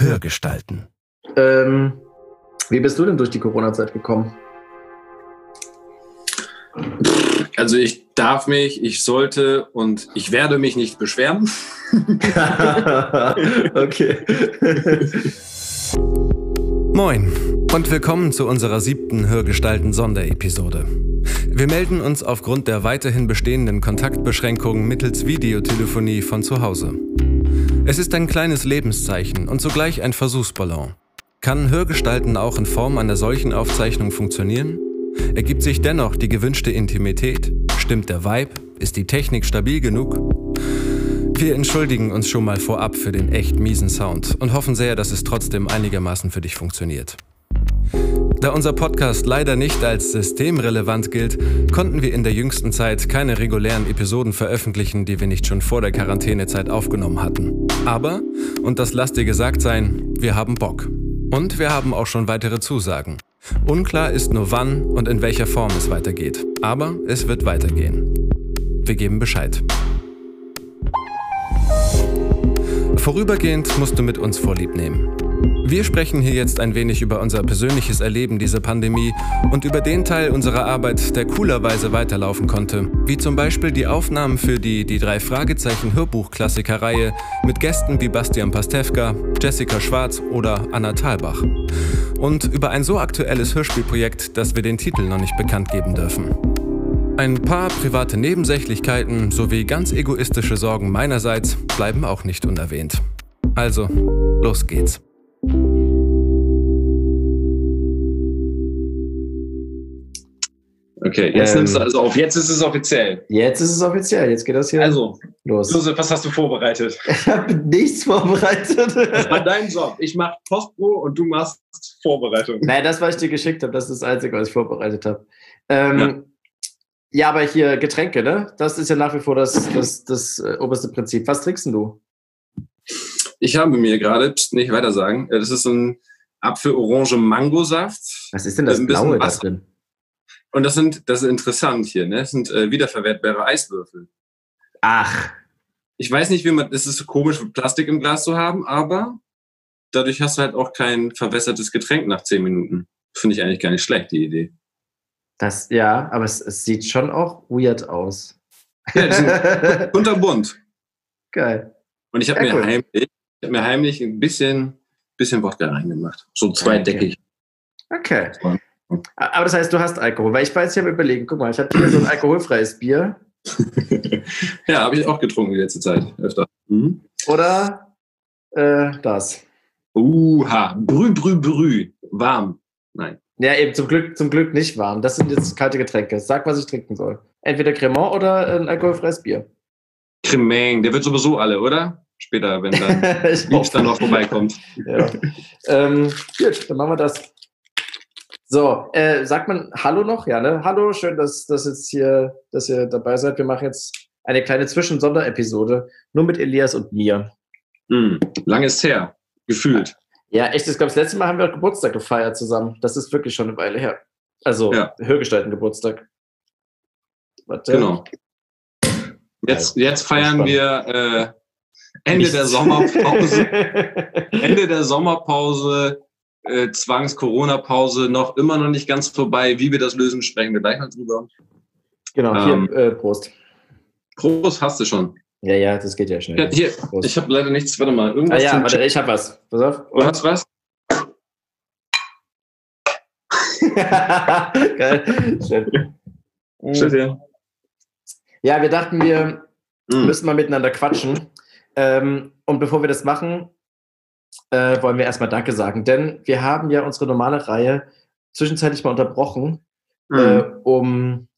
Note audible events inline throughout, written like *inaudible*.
Hörgestalten. Ähm, wie bist du denn durch die Corona-Zeit gekommen? Also ich darf mich, ich sollte und ich werde mich nicht beschweren. *laughs* okay. *laughs* Moin und willkommen zu unserer siebten Hörgestalten Sonderepisode. Wir melden uns aufgrund der weiterhin bestehenden Kontaktbeschränkungen mittels Videotelefonie von zu Hause. Es ist ein kleines Lebenszeichen und zugleich ein Versuchsballon. Kann Hörgestalten auch in Form einer solchen Aufzeichnung funktionieren? Ergibt sich dennoch die gewünschte Intimität? Stimmt der Vibe? Ist die Technik stabil genug? Wir entschuldigen uns schon mal vorab für den echt miesen Sound und hoffen sehr, dass es trotzdem einigermaßen für dich funktioniert. Da unser Podcast leider nicht als systemrelevant gilt, konnten wir in der jüngsten Zeit keine regulären Episoden veröffentlichen, die wir nicht schon vor der Quarantänezeit aufgenommen hatten. Aber, und das lasst dir gesagt sein, wir haben Bock. Und wir haben auch schon weitere Zusagen. Unklar ist nur wann und in welcher Form es weitergeht. Aber es wird weitergehen. Wir geben Bescheid. Vorübergehend musst du mit uns Vorlieb nehmen. Wir sprechen hier jetzt ein wenig über unser persönliches Erleben dieser Pandemie und über den Teil unserer Arbeit, der coolerweise weiterlaufen konnte, wie zum Beispiel die Aufnahmen für die Die drei Fragezeichen Hörbuchklassiker-Reihe mit Gästen wie Bastian Pastewka, Jessica Schwarz oder Anna Thalbach. Und über ein so aktuelles Hörspielprojekt, dass wir den Titel noch nicht bekannt geben dürfen. Ein paar private Nebensächlichkeiten sowie ganz egoistische Sorgen meinerseits bleiben auch nicht unerwähnt. Also, los geht's. Okay, jetzt Ähm, nimmst du also auf. Jetzt ist es offiziell. Jetzt ist es offiziell, jetzt geht das hier Also, los. Josef, was hast du vorbereitet? *laughs* Ich habe nichts vorbereitet. Das war dein Job. Ich mache Postpro und du machst Vorbereitung. Nein, das, was ich dir geschickt habe, das ist das Einzige, was ich vorbereitet habe. Ähm, ja. aber hier Getränke, ne? Das ist ja nach wie vor das, das, das äh, oberste Prinzip. Was trinkst denn du? Ich habe mir gerade, pst, nicht weiter sagen, äh, das ist ein Apfel-Orange-Mangosaft. Was ist denn das bisschen Blaue da drin? Und das sind, das ist interessant hier, ne? Das sind äh, wiederverwertbare Eiswürfel. Ach, Ich weiß nicht, wie man, es ist so komisch, Plastik im Glas zu haben, aber dadurch hast du halt auch kein verwässertes Getränk nach zehn Minuten. Finde ich eigentlich gar nicht schlecht, die Idee. das, ja, aber es, es sieht schon auch weird aus. Ja, die sind *laughs* kunterbunt. Geil. Und ich habe Ja, mir cool. heimlich, ich hab mir heimlich ein bisschen, bisschen Wodka reingemacht. So zweideckig. Okay. Aber das heißt, du hast Alkohol, weil ich weiß, ich habe überlegen, guck mal, ich habe hier so ein *laughs* alkoholfreies Bier ja, habe ich auch getrunken die letzte Zeit öfter. Mhm. oder äh, das. Uha, brü, brü, brü. Warm. Nein. Ja, eben zum Glück, zum Glück nicht warm. Das sind jetzt kalte Getränke. Sag, was ich trinken soll. Entweder Cremant oder ein alkoholfreies Bier. Cremeng, der wird sowieso alle, oder? Später, wenn *laughs* dann ich Liebst dann noch vorbeikommt. Ja. ähm, gut, dann machen wir das. So, äh, sagt man Hallo noch? Ja, ne? Hallo, schön, dass, dass, jetzt hier, dass ihr dabei seid. Wir machen jetzt eine kleine Zwischensonderepisode, nur mit Elias und mir. Mhm. Lang ist her. Gefühlt. Ja, echt, ich glaube, das letzte Mal haben wir auch Geburtstag gefeiert zusammen. Das ist wirklich schon eine Weile her. Also, Ja. Hörgestalten Geburtstag. Warte. Genau. Jetzt, jetzt feiern wir äh, Ende Nichts. der Sommerpause. *laughs* Ende der Sommerpause, äh, Zwangs-Corona-Pause, noch immer noch nicht ganz vorbei. Wie wir das lösen, sprechen wir gleich mal drüber. genau, hier, Ähm. äh, Prost. Prost, hast du schon. Ja, ja, das geht ja schnell. Ja, hier, Prost. ich habe leider nichts. Warte mal, ah irgendwas. ja, zum warte, ich hab was. Pass auf. Du hast was? *laughs* Geil. Schön. Steht hier. Ja, wir dachten, wir Mhm. müssen mal miteinander quatschen. Ähm, und bevor wir das machen, äh, wollen wir erstmal Danke sagen. Denn wir haben ja unsere normale Reihe zwischenzeitlich mal unterbrochen, äh, Mhm. um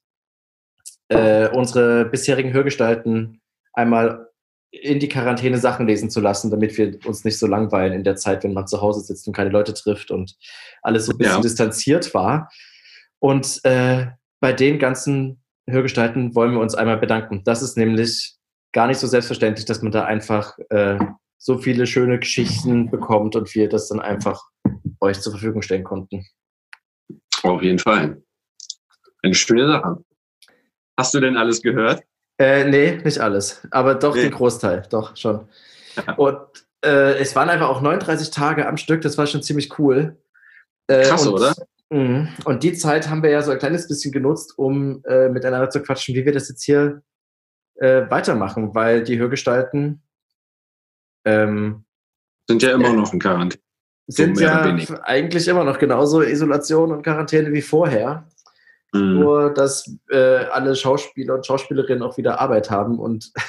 äh, unsere bisherigen Hörgestalten einmal in die Quarantäne Sachen lesen zu lassen, damit wir uns nicht so langweilen in der Zeit, wenn man zu Hause sitzt und keine Leute trifft und alles so ein bisschen Ja. distanziert war. Und äh, bei den ganzen Hörgestalten wollen wir uns einmal bedanken. Das ist nämlich gar nicht so selbstverständlich, dass man da einfach äh, so viele schöne Geschichten bekommt und wir das dann einfach euch zur Verfügung stellen konnten. Auf jeden Fall. Eine schöne Sache. Hast du denn alles gehört? Äh, nee, nicht alles. Aber doch Nee. den Großteil, doch schon. Ja. Und äh, es waren einfach auch 39 Tage am Stück, das war schon ziemlich cool. Äh, Krass, und, oder? Mh, und die Zeit haben wir ja so ein kleines bisschen genutzt, um äh, miteinander zu quatschen, wie wir das jetzt hier äh, weitermachen, weil die Hörgestalten ähm, sind ja immer äh, noch in Quarantäne. Sind so ja eigentlich immer noch genauso Isolation und Quarantäne wie vorher. Mhm. Nur, dass äh, alle Schauspieler und Schauspielerinnen auch wieder Arbeit haben und *laughs*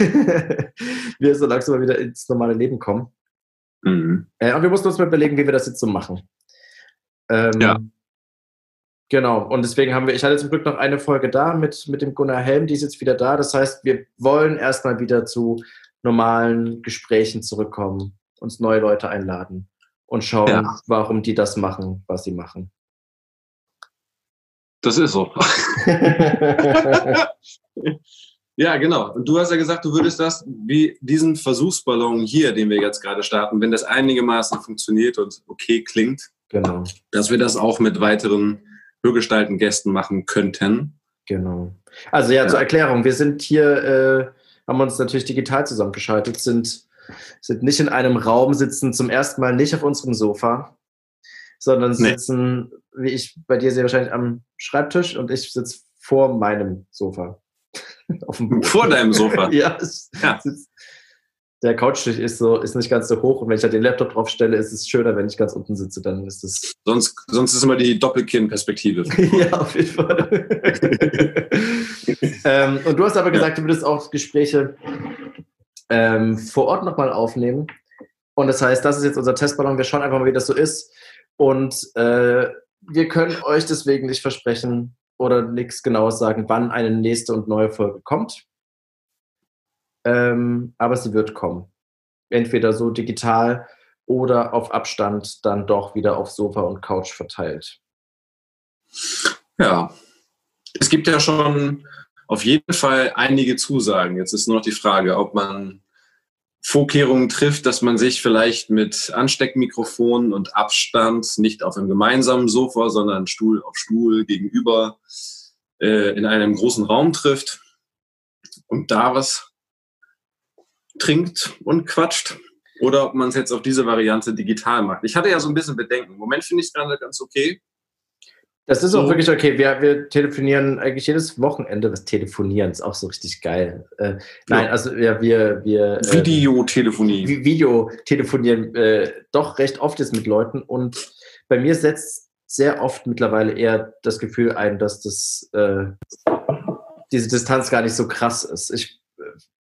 wir so langsam wieder ins normale Leben kommen. Mhm. Äh, und wir mussten uns mal überlegen, wie wir das jetzt so machen. Ähm, ja. Genau, und deswegen haben wir, ich hatte zum Glück noch eine Folge da mit, mit dem Gunnar Helm, die ist jetzt wieder da. Das heißt, wir wollen erstmal wieder zu normalen Gesprächen zurückkommen, uns neue Leute einladen und schauen, ja. warum die das machen, was sie machen. Das ist so. *laughs* ja, genau. Und du hast ja gesagt, du würdest das wie diesen Versuchsballon hier, den wir jetzt gerade starten, wenn das einigermaßen funktioniert und okay klingt, genau. dass wir das auch mit weiteren Hörgestalten Gästen machen könnten. Genau. Also ja, ja. zur Erklärung, wir sind hier, äh, haben uns natürlich digital zusammengeschaltet, sind, sind nicht in einem Raum, sitzen zum ersten Mal nicht auf unserem Sofa, sondern sitzen, nee. wie ich bei dir sehr wahrscheinlich am Schreibtisch und ich sitze vor meinem Sofa. *laughs* vor deinem Sofa? *laughs* ja, ja. Es der Couchtisch ist so, ist nicht ganz so hoch und wenn ich da den Laptop drauf stelle, ist es schöner, wenn ich ganz unten sitze, dann ist es. Sonst, sonst ist immer die Doppelkinn-Perspektive. *laughs* ja, auf jeden Fall. *laughs* ähm, und du hast aber gesagt, du würdest auch Gespräche ähm, vor Ort nochmal aufnehmen. Und das heißt, das ist jetzt unser Testballon. Wir schauen einfach mal, wie das so ist. Und äh, wir können euch deswegen nicht versprechen oder nichts Genaues sagen, wann eine nächste und neue Folge kommt. Ähm, aber sie wird kommen. Entweder so digital oder auf Abstand dann doch wieder auf Sofa und Couch verteilt. Ja, es gibt ja schon auf jeden Fall einige Zusagen. Jetzt ist nur noch die Frage, ob man Vorkehrungen trifft, dass man sich vielleicht mit Ansteckmikrofon und Abstand nicht auf einem gemeinsamen Sofa, sondern Stuhl auf Stuhl gegenüber äh, in einem großen Raum trifft und da was trinkt und quatscht. Oder ob man es jetzt auf diese Variante digital macht. Ich hatte ja so ein bisschen Bedenken. Im Moment finde ich es gerade ganz okay. Das ist auch wirklich okay. Wir, wir telefonieren eigentlich jedes Wochenende. Das Telefonieren ist auch so richtig geil. Äh, nein, ja. also ja, wir, wir äh, Videotelefonie. Videotelefonieren äh, doch recht oft ist mit Leuten und bei mir setzt sehr oft mittlerweile eher das Gefühl ein, dass das äh, diese Distanz gar nicht so krass ist. Ich.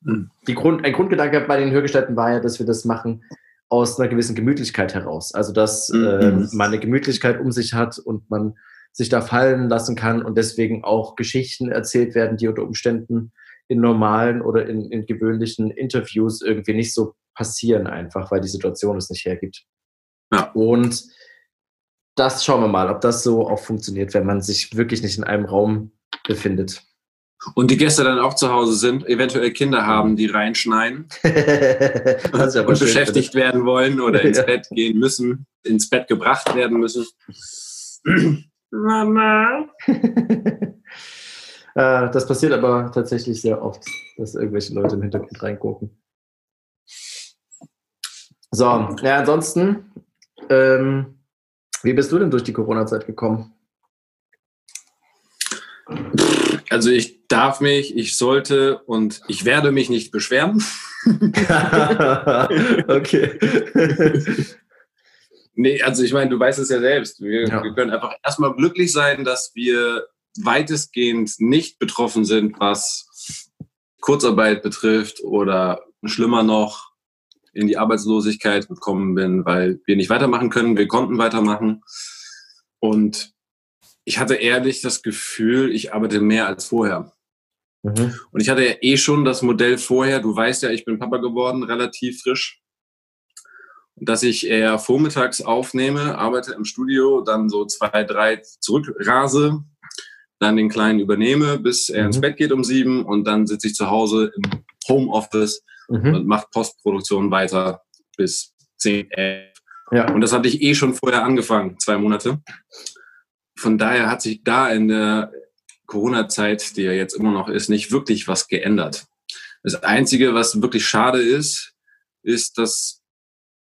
Die Grund, ein Grundgedanke bei den Hörgestalten war ja, dass wir das machen aus einer gewissen Gemütlichkeit heraus. Also dass mhm. man eine Gemütlichkeit um sich hat und man sich da fallen lassen kann und deswegen auch Geschichten erzählt werden, die unter Umständen in normalen oder in, in gewöhnlichen Interviews irgendwie nicht so passieren, einfach weil die Situation es nicht hergibt. Ja. Und das schauen wir mal, ob das so auch funktioniert, wenn man sich wirklich nicht in einem Raum befindet. Und die Gäste dann auch zu Hause sind, eventuell Kinder haben, die reinschneien *laughs* und beschäftigt werden wollen oder ins *laughs* ja. Bett gehen müssen, ins Bett gebracht werden müssen. *clears throat* Mama. Äh, *laughs* das passiert aber tatsächlich sehr oft, dass irgendwelche Leute im Hintergrund reingucken. So, ja, ansonsten, ähm, wie bist du denn durch die Corona-Zeit gekommen? Also ich darf mich, ich sollte und ich werde mich nicht beschweren. *laughs* okay. *laughs* Nee, also ich meine, du weißt es ja selbst. Wir, ja. wir können einfach erstmal glücklich sein, dass wir weitestgehend nicht betroffen sind, was Kurzarbeit betrifft oder schlimmer noch in die Arbeitslosigkeit gekommen bin, weil wir nicht weitermachen können. Wir konnten weitermachen. Und ich hatte ehrlich das Gefühl, ich arbeite mehr als vorher. Mhm. Und ich hatte ja eh schon das Modell vorher. Du weißt ja, ich bin Papa geworden, relativ frisch dass ich eher vormittags aufnehme, arbeite im Studio, dann so zwei, drei zurückrase, dann den Kleinen übernehme, bis er mhm. ins Bett geht um sieben und dann sitze ich zu Hause im Homeoffice mhm. und mache Postproduktion weiter bis zehn, elf. Ja. Und das hatte ich eh schon vorher angefangen, zwei Monate. Von daher hat sich da in der Corona-Zeit, die ja jetzt immer noch ist, nicht wirklich was geändert. Das Einzige, was wirklich schade ist, ist, dass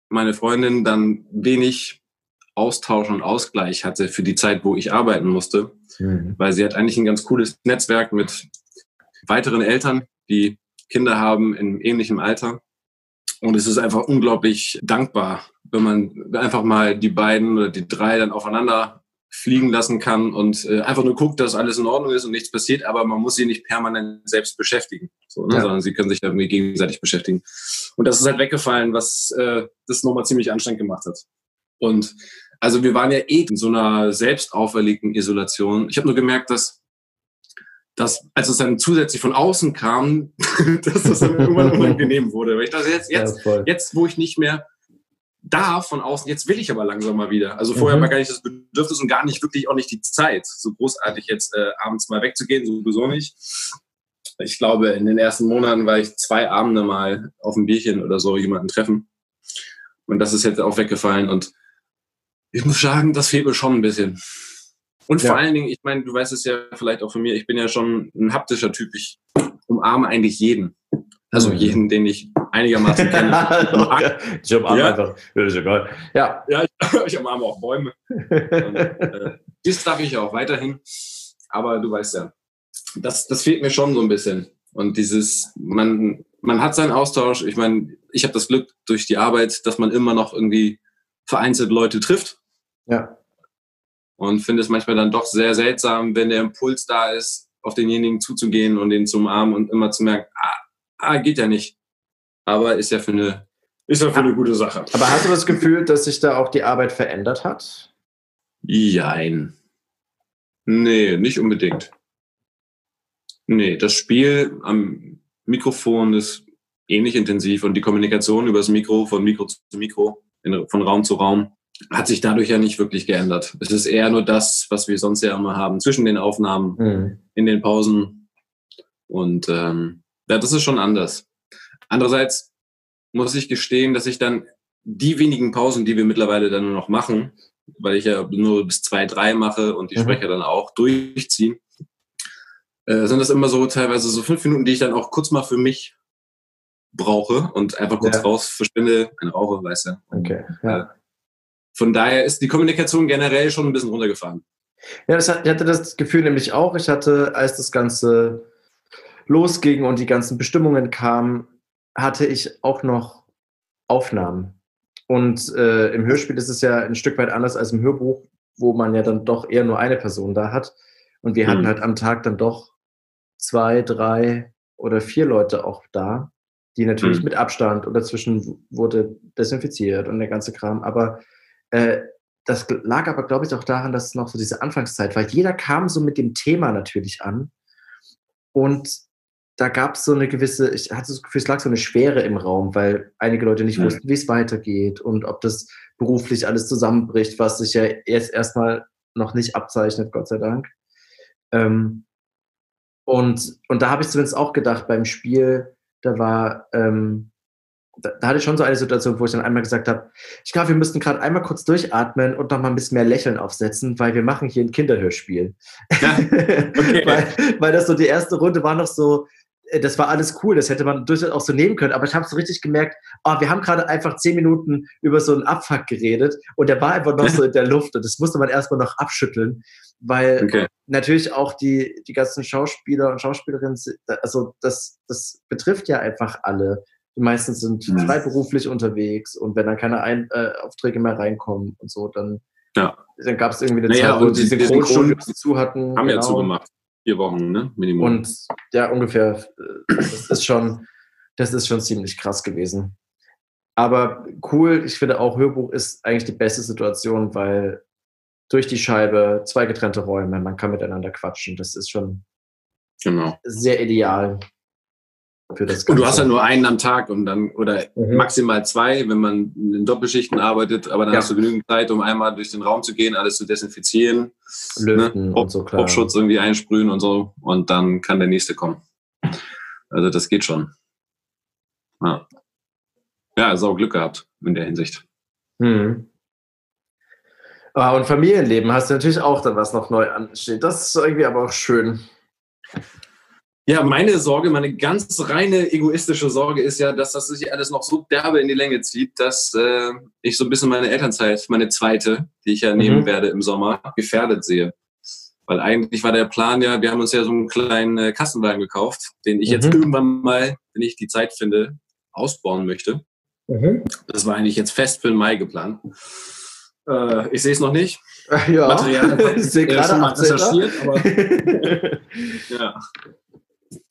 meine Freundin dann wenig Austausch und Ausgleich hatte für die Zeit, wo ich arbeiten musste, mhm. weil sie hat eigentlich ein ganz cooles Netzwerk mit weiteren Eltern, die Kinder haben in ähnlichem Alter. Und es ist einfach unglaublich dankbar, wenn man einfach mal die beiden oder die drei dann aufeinander fliegen lassen kann und äh, einfach nur guckt, dass alles in Ordnung ist und nichts passiert, aber man muss sie nicht permanent selbst beschäftigen, so, ne? ja. sondern sie können sich irgendwie gegenseitig beschäftigen. Und das ist halt weggefallen, was äh, das nochmal ziemlich anstrengend gemacht hat. Und also wir waren ja eh in so einer selbst auferlegten Isolation. Ich habe nur gemerkt, dass, dass als es dann zusätzlich von außen kam, *laughs* dass das dann irgendwann *laughs* unangenehm wurde. Weil ich dachte, jetzt, jetzt, ja, jetzt, wo ich nicht mehr da von außen, jetzt will ich aber langsam mal wieder. Also vorher mhm. war gar nicht das Bedürfnis und gar nicht wirklich auch nicht die Zeit, so großartig jetzt äh, abends mal wegzugehen, sowieso nicht. Ich glaube, in den ersten Monaten war ich zwei Abende mal auf ein Bierchen oder so jemanden treffen. Und das ist jetzt auch weggefallen. Und ich muss sagen, das fehlt mir schon ein bisschen. Und ja. vor allen Dingen, ich meine, du weißt es ja vielleicht auch von mir, ich bin ja schon ein haptischer Typ. Ich umarme eigentlich jeden. Also mhm. jeden, den ich einigermaßen *laughs* kenne. ich umarme ja. einfach. Ja. Ja, ich, *laughs* umarme auch Bäume. Und, äh, das darf ich auch weiterhin. Aber du weißt ja, das, das fehlt mir schon so ein bisschen. Und dieses, man, man hat seinen Austausch. Ich meine, ich habe das Glück durch die Arbeit, dass man immer noch irgendwie vereinzelt Leute trifft. Ja. Und finde es manchmal dann doch sehr seltsam, wenn der Impuls da ist, auf denjenigen zuzugehen und den zu umarmen und immer zu merken, ah, ah, geht ja nicht. Aber ist ja für eine, ist ja für eine gute Sache. Aber hast du das Gefühl, dass sich da auch die Arbeit verändert hat? Jein. Nee, nicht unbedingt. Nee, das Spiel am Mikrofon ist ähnlich intensiv und die Kommunikation über das Mikro, von Mikro zu Mikro, von Raum zu Raum, hat sich dadurch ja nicht wirklich geändert. Es ist eher nur das, was wir sonst ja immer haben, zwischen den Aufnahmen, mhm. in den Pausen. Und ähm, ja, das ist schon anders. Andererseits muss ich gestehen, dass ich dann die wenigen Pausen, die wir mittlerweile dann nur noch machen, weil ich ja nur bis zwei, drei mache und die mhm. Sprecher dann auch durchziehen, äh, sind das immer so teilweise so fünf Minuten, die ich dann auch kurz mal für mich brauche und einfach kurz ja. raus verschwinde, eine rauche, weißt du. Okay. Ja. Äh, von daher ist die Kommunikation generell schon ein bisschen runtergefahren. Ja, ich hatte das Gefühl nämlich auch. Ich hatte, als das Ganze losging und die ganzen Bestimmungen kamen, hatte ich auch noch Aufnahmen. Und äh, im Hörspiel ist es ja ein Stück weit anders als im Hörbuch, wo man ja dann doch eher nur eine Person da hat. Und wir mhm. hatten halt am Tag dann doch zwei, drei oder vier Leute auch da, die natürlich mhm. mit Abstand und dazwischen wurde desinfiziert und der ganze Kram. Aber äh, das lag aber, glaube ich, auch daran, dass es noch so diese Anfangszeit war. Jeder kam so mit dem Thema natürlich an. Und da gab es so eine gewisse, ich hatte das Gefühl, es lag so eine Schwere im Raum, weil einige Leute nicht ja. wussten, wie es weitergeht und ob das beruflich alles zusammenbricht, was sich ja jetzt erstmal noch nicht abzeichnet, Gott sei Dank. Ähm, und, und da habe ich zumindest auch gedacht beim Spiel, da war, ähm, da, da, hatte ich schon so eine Situation, wo ich dann einmal gesagt habe, ich glaube, wir müssten gerade einmal kurz durchatmen und noch mal ein bisschen mehr Lächeln aufsetzen, weil wir machen hier ein Kinderhörspiel. Ja, *laughs* okay. weil, weil das so die erste Runde war noch so, das war alles cool, das hätte man durchaus auch so nehmen können, aber ich habe so richtig gemerkt, oh, wir haben gerade einfach zehn Minuten über so einen Abfuck geredet und der war einfach noch *laughs* so in der Luft und das musste man erstmal noch abschütteln, weil okay. natürlich auch die, die ganzen Schauspieler und Schauspielerinnen, also das, das betrifft ja einfach alle. Die meisten sind mhm. freiberuflich unterwegs und wenn dann keine Ein äh, Aufträge mehr reinkommen und so, dann, ja. dann gab es irgendwie eine naja, Zeit, wo die Synchronstudios zu hatten. Haben genau. ja zugemacht. Vier Wochen, ne? Minimum. Und ja, ungefähr. Äh, das ist schon, das ist schon ziemlich krass gewesen. Aber cool, ich finde auch, Hörbuch ist eigentlich die beste Situation, weil durch die Scheibe zwei getrennte Räume, man kann miteinander quatschen. Das ist schon genau. sehr ideal für das Ganze. Und du hast ja nur einen am Tag und dann, oder mhm. maximal zwei, wenn man in Doppelschichten arbeitet, aber dann ja. hast du genügend Zeit, um einmal durch den Raum zu gehen, alles zu desinfizieren, Löten ne? und so klar. Popschutz irgendwie einsprühen und so und dann kann der nächste kommen. Also das geht schon. Ja, ja also auch Glück gehabt in der Hinsicht. Mhm. Ah, und Familienleben hast du natürlich auch dann, was noch neu ansteht. Das ist irgendwie aber auch schön. Ja, meine Sorge, meine ganz reine egoistische Sorge ist ja, dass das sich alles noch so derbe in die Länge zieht, dass äh, ich so ein bisschen meine Elternzeit, meine zweite, die ich ja nehmen mhm. werde im Sommer, gefährdet sehe. Weil eigentlich war der Plan ja, wir haben uns ja so einen kleinen äh, Kassenwagen gekauft, den ich mhm. jetzt irgendwann mal, wenn ich die Zeit finde, ausbauen möchte. Mhm. Das war eigentlich jetzt fest für den Mai geplant. Äh, ich sehe es noch nicht. Ja, Material *laughs* ich sehe gerade mal recherchiert, aber *laughs* ja.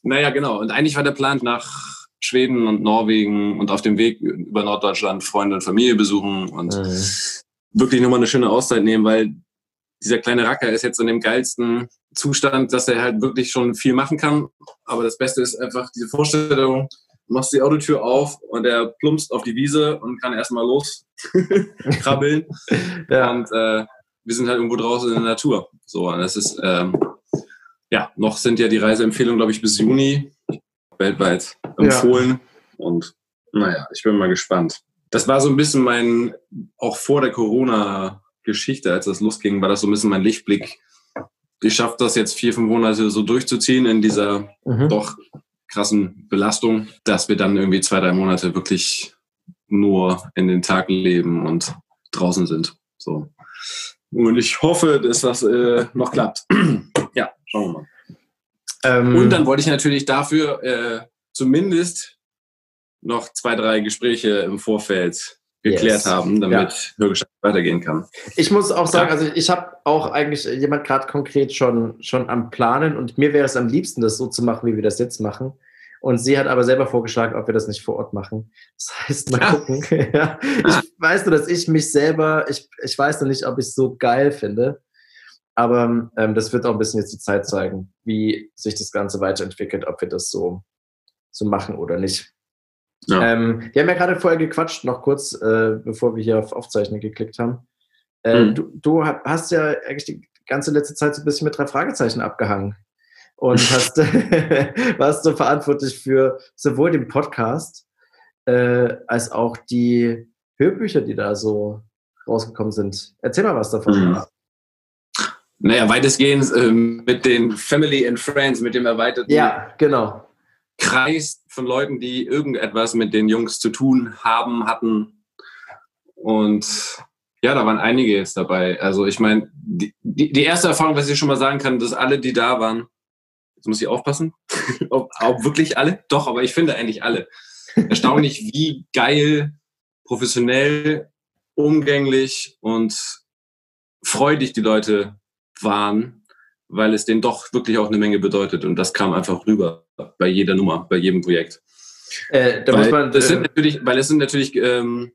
Naja, genau. Und eigentlich war der Plan nach Schweden und Norwegen und auf dem Weg über Norddeutschland Freunde und Familie besuchen und mhm. wirklich nochmal eine schöne Auszeit nehmen, weil dieser kleine Racker ist jetzt in dem geilsten Zustand, dass er halt wirklich schon viel machen kann. Aber das Beste ist einfach diese Vorstellung, du machst die Autotür auf und er plumpst auf die Wiese und kann erstmal los *laughs* krabbeln. *laughs* ja. Und äh, wir sind halt irgendwo draußen in der Natur. So, und das ist, ähm, ja, noch sind ja die Reiseempfehlungen, glaube ich, bis Juni weltweit empfohlen. Ja. Und naja, ich bin mal gespannt. Das war so ein bisschen mein, auch vor der Corona-Geschichte, als das losging, war das so ein bisschen mein Lichtblick. Ich schaffe das jetzt vier, fünf Monate so durchzuziehen in dieser mhm. doch krassen Belastung, dass wir dann irgendwie zwei, drei Monate wirklich nur in den Tag leben und draußen sind. So. Und ich hoffe, dass das äh, noch klappt. *clears throat* ja, schauen wir mal. Ähm, und dann wollte ich natürlich dafür äh, zumindest noch zwei, drei Gespräche im Vorfeld geklärt yes. haben, damit ja. weitergehen kann. Ich muss auch sagen, also ich habe auch eigentlich jemand gerade konkret schon, schon am Planen und mir wäre es am liebsten, das so zu machen, wie wir das jetzt machen. Und sie hat aber selber vorgeschlagen, ob wir das nicht vor Ort machen. Das heißt, mal gucken. *laughs* ja. Ich weiß nur, dass ich mich selber, ich, ich weiß noch nicht, ob ich es so geil finde. Aber ähm, das wird auch ein bisschen jetzt die Zeit zeigen, wie sich das Ganze weiterentwickelt, ob wir das so, so machen oder nicht. Ja. Ähm, wir haben ja gerade vorher gequatscht, noch kurz, äh, bevor wir hier auf Aufzeichnen geklickt haben. Äh, mhm. du, du hast ja eigentlich die ganze letzte Zeit so ein bisschen mit drei Fragezeichen abgehangen und *laughs* hast, *laughs* warst so verantwortlich für sowohl den Podcast äh, als auch die Hörbücher, die da so rausgekommen sind. Erzähl mal was davon. Mhm. Naja, weitestgehend äh, mit den Family and Friends, mit dem erweiterten ja, genau. Kreis von Leuten, die irgendetwas mit den Jungs zu tun haben, hatten. Und ja, da waren einige jetzt dabei. Also ich meine, die, die, die erste Erfahrung, was ich schon mal sagen kann, dass alle, die da waren, Jetzt muss ich aufpassen, *laughs* ob, ob wirklich alle. Doch, aber ich finde eigentlich alle. Erstaunlich, *laughs* wie geil, professionell, umgänglich und freudig die Leute waren, weil es denen doch wirklich auch eine Menge bedeutet. Und das kam einfach rüber bei jeder Nummer, bei jedem Projekt. Äh, da weil, muss man, das sind äh, natürlich, weil es sind natürlich ähm,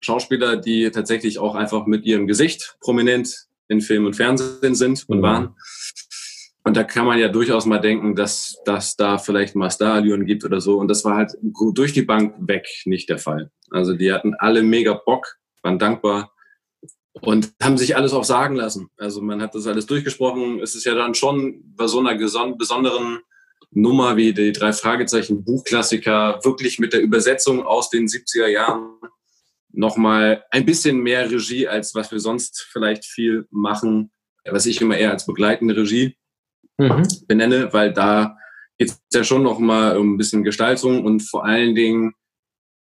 Schauspieler, die tatsächlich auch einfach mit ihrem Gesicht prominent in Film und Fernsehen sind und mhm. waren. Und da kann man ja durchaus mal denken, dass, dass da vielleicht mal Starallüren gibt oder so. Und das war halt durch die Bank weg nicht der Fall. Also die hatten alle mega Bock, waren dankbar und haben sich alles auch sagen lassen. Also man hat das alles durchgesprochen. Es ist ja dann schon bei so einer besonderen Nummer wie die drei Fragezeichen Buchklassiker wirklich mit der Übersetzung aus den 70er Jahren nochmal ein bisschen mehr Regie, als was wir sonst vielleicht viel machen, was ich immer eher als begleitende Regie mhm. benenne, weil da geht es ja schon noch mal um ein bisschen Gestaltung und vor allen Dingen